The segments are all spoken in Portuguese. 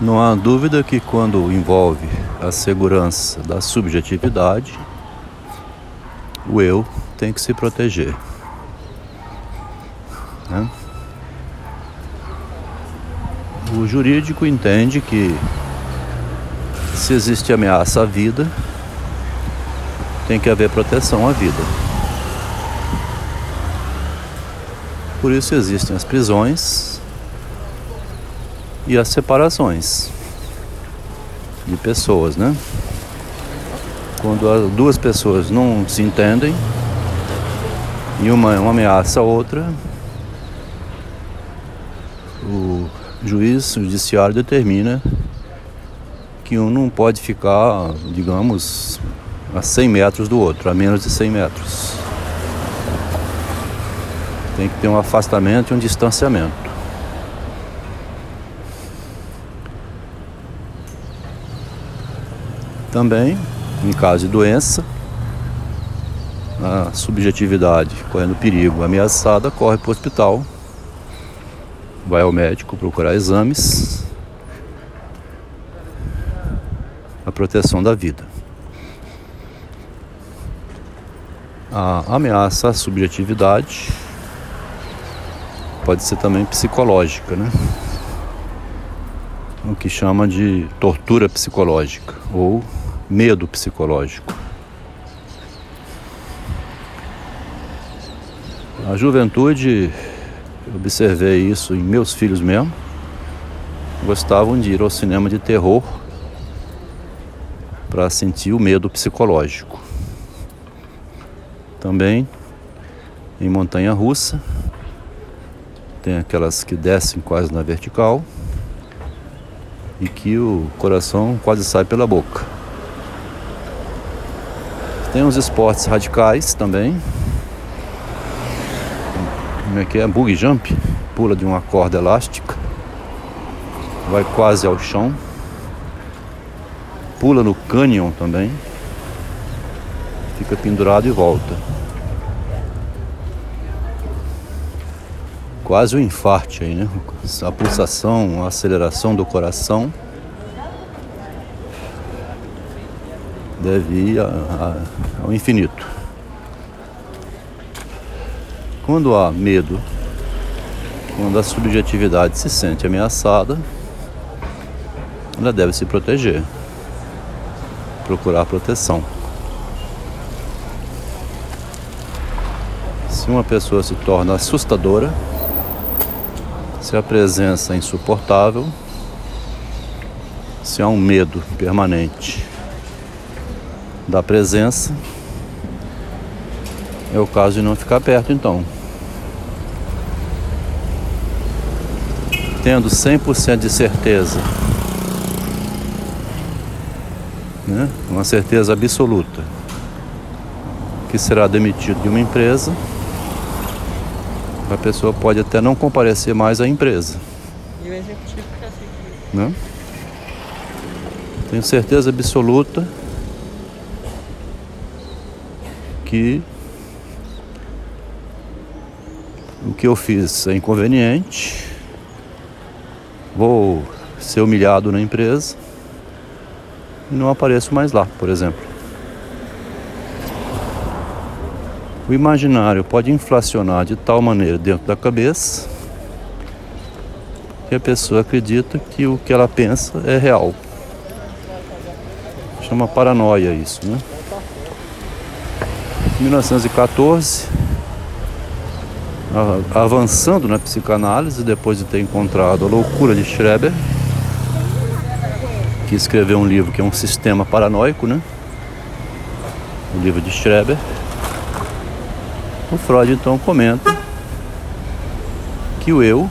Não há dúvida que quando envolve a segurança da subjetividade, o eu tem que se proteger. Né? O jurídico entende que se existe ameaça à vida, tem que haver proteção à vida. Por isso existem as prisões e as separações de pessoas, né? Quando duas pessoas não se entendem e uma, uma ameaça a outra, o juiz o judiciário determina que um não pode ficar, digamos, a 100 metros do outro, a menos de 100 metros. Tem que ter um afastamento e um distanciamento. Também, em caso de doença, a subjetividade correndo perigo, ameaçada, corre para o hospital, vai ao médico procurar exames, a proteção da vida. A ameaça à subjetividade pode ser também psicológica, né? O que chama de tortura psicológica ou medo psicológico. A juventude, observei isso em meus filhos mesmo, gostavam de ir ao cinema de terror para sentir o medo psicológico. Também em montanha russa, tem aquelas que descem quase na vertical e que o coração quase sai pela boca. Tem os esportes radicais também. Como é que é? Bug jump, pula de uma corda elástica, vai quase ao chão pula no canyon também, fica pendurado e volta. Quase um infarte aí, né? A pulsação, a aceleração do coração deve ir a, a, ao infinito. Quando há medo, quando a subjetividade se sente ameaçada, ela deve se proteger procurar proteção. Se uma pessoa se torna assustadora, se a presença é insuportável, se há um medo permanente da presença, é o caso de não ficar perto então. Tendo 100% de certeza né? uma certeza absoluta que será demitido de uma empresa, a pessoa pode até não comparecer mais à empresa. E o executivo fica assim. Né? Tenho certeza absoluta que o que eu fiz é inconveniente, vou ser humilhado na empresa e não apareço mais lá, por exemplo. O imaginário pode inflacionar de tal maneira dentro da cabeça que a pessoa acredita que o que ela pensa é real. Chama paranoia isso, né? Em 1914, avançando na psicanálise, depois de ter encontrado a loucura de Schreber, que escreveu um livro que é um sistema paranoico, né? O livro de Schreber. O Freud então comenta que o eu,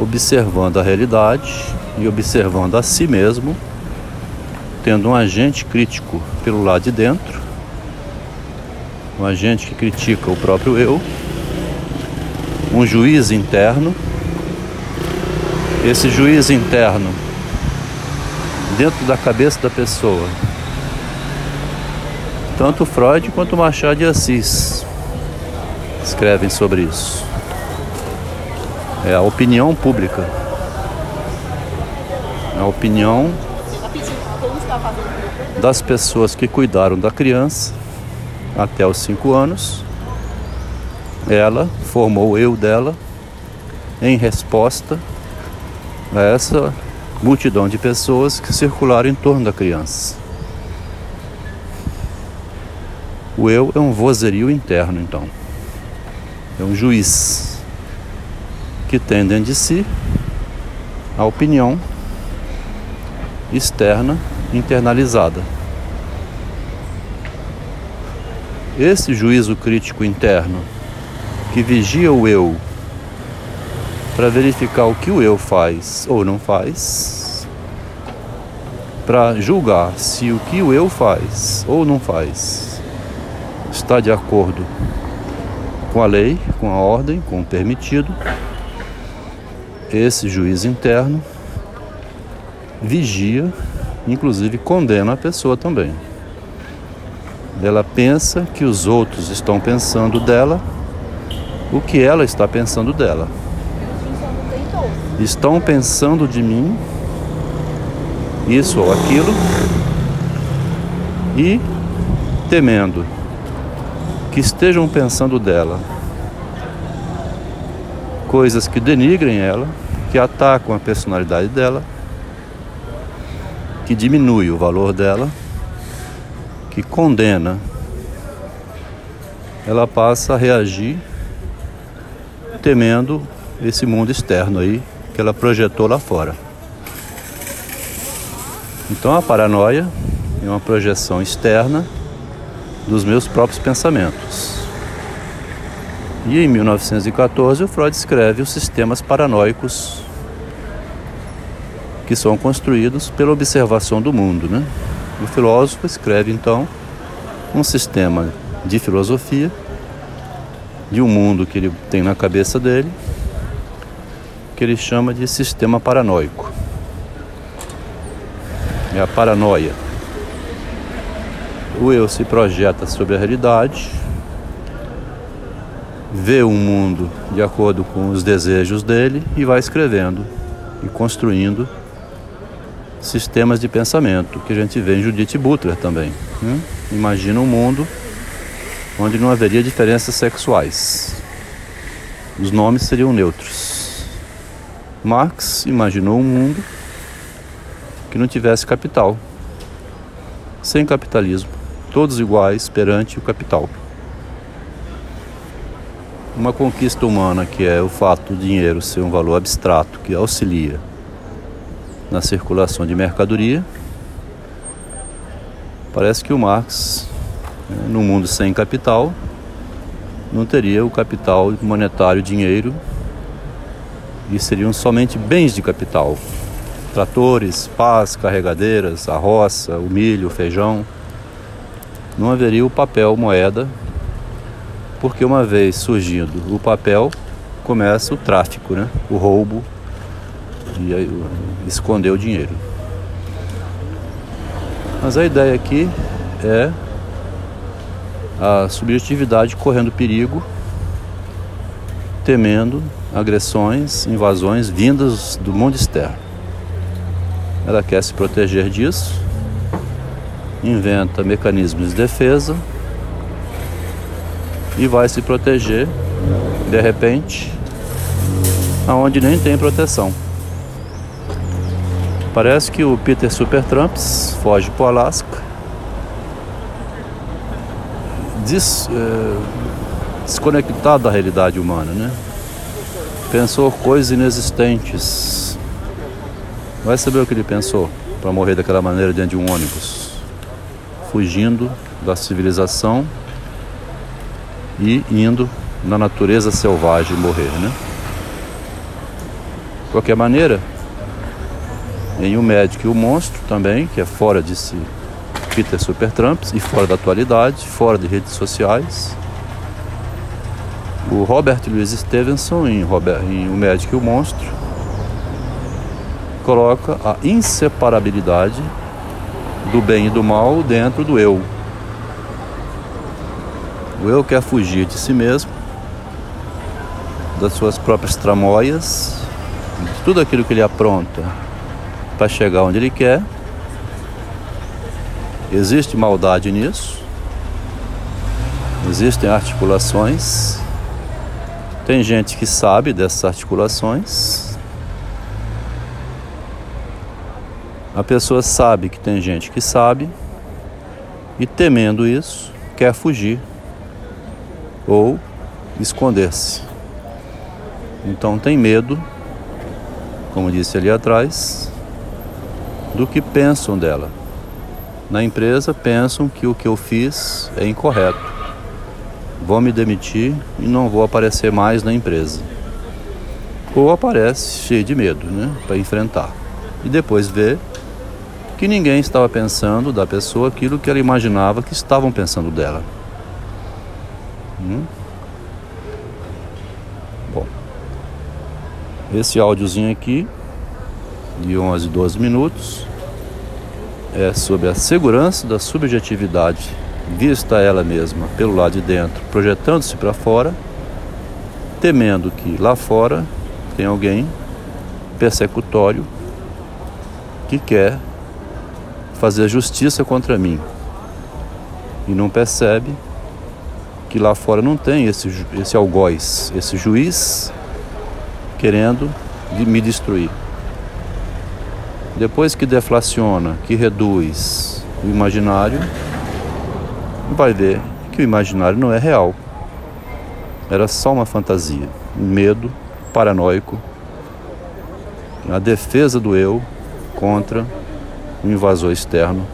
observando a realidade e observando a si mesmo, tendo um agente crítico pelo lado de dentro, um agente que critica o próprio eu, um juiz interno. Esse juiz interno dentro da cabeça da pessoa. Tanto Freud quanto Machado de Assis escrevem sobre isso. É a opinião pública. a opinião das pessoas que cuidaram da criança até os cinco anos. Ela formou o eu dela em resposta a essa multidão de pessoas que circularam em torno da criança. O eu é um vozerio interno, então. É um juiz que tem dentro de si a opinião externa internalizada. Esse juízo crítico interno que vigia o eu para verificar o que o eu faz ou não faz, para julgar se o que o eu faz ou não faz está de acordo com a lei, com a ordem, com o permitido. Esse juiz interno vigia, inclusive condena a pessoa também. Ela pensa que os outros estão pensando dela o que ela está pensando dela. Estão pensando de mim isso ou aquilo e temendo que estejam pensando dela coisas que denigrem ela, que atacam a personalidade dela, que diminui o valor dela, que condena, ela passa a reagir temendo esse mundo externo aí que ela projetou lá fora. Então a paranoia é uma projeção externa dos meus próprios pensamentos. E em 1914 o Freud escreve os sistemas paranoicos que são construídos pela observação do mundo, né? O filósofo escreve então um sistema de filosofia de um mundo que ele tem na cabeça dele, que ele chama de sistema paranoico. É a paranoia. O eu se projeta sobre a realidade, vê um mundo de acordo com os desejos dele e vai escrevendo e construindo sistemas de pensamento que a gente vê em Judith Butler também. Né? Imagina um mundo onde não haveria diferenças sexuais. Os nomes seriam neutros. Marx imaginou um mundo que não tivesse capital, sem capitalismo, todos iguais perante o capital. Uma conquista humana que é o fato do dinheiro ser um valor abstrato que auxilia na circulação de mercadoria. Parece que o Marx né, no mundo sem capital, não teria o capital monetário, dinheiro, e seriam somente bens de capital. Tratores, pás, carregadeiras, a roça, o milho, o feijão. Não haveria o papel moeda, porque uma vez surgindo o papel, começa o tráfico, né? o roubo e esconder o dinheiro. Mas a ideia aqui é a subjetividade correndo perigo, temendo agressões, invasões vindas do mundo externo. Ela quer se proteger disso, inventa mecanismos de defesa e vai se proteger de repente aonde nem tem proteção. Parece que o Peter Supertramps foge para o Alasca des, é, desconectado da realidade humana, né? Pensou coisas inexistentes. Vai saber o que ele pensou para morrer daquela maneira dentro de um ônibus, fugindo da civilização e indo na natureza selvagem morrer, né? De qualquer maneira, em O Médico e o Monstro também, que é fora de si Peter Supertramps e fora da atualidade, fora de redes sociais. O Robert Louis Stevenson, em, Robert, em O Médico e o Monstro, coloca a inseparabilidade do bem e do mal dentro do eu. O eu quer fugir de si mesmo, das suas próprias tramóias, de tudo aquilo que ele apronta para chegar onde ele quer. Existe maldade nisso. Existem articulações. Tem gente que sabe dessas articulações. A pessoa sabe que tem gente que sabe e temendo isso, quer fugir ou esconder-se. Então tem medo, como disse ali atrás, do que pensam dela. Na empresa pensam que o que eu fiz é incorreto. Vou me demitir e não vou aparecer mais na empresa. Ou aparece cheio de medo, né, para enfrentar. E depois vê que ninguém estava pensando da pessoa aquilo que ela imaginava que estavam pensando dela. Hum? Bom, esse áudiozinho aqui, de 11, 12 minutos, é sobre a segurança da subjetividade vista ela mesma pelo lado de dentro, projetando-se para fora, temendo que lá fora tem alguém persecutório que quer fazer justiça contra mim e não percebe que lá fora não tem esse, esse algoz, esse juiz querendo me destruir. Depois que deflaciona, que reduz o imaginário, vai ver que o imaginário não é real. Era só uma fantasia, um medo paranoico, a defesa do eu contra um invasor externo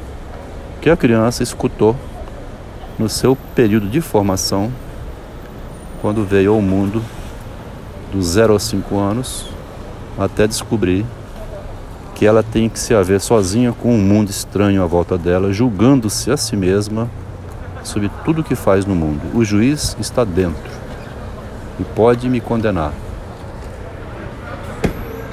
que a criança escutou no seu período de formação, quando veio ao mundo dos 0 aos 5 anos, até descobrir que ela tem que se haver sozinha com um mundo estranho à volta dela, julgando-se a si mesma sobre tudo o que faz no mundo. O juiz está dentro e pode me condenar.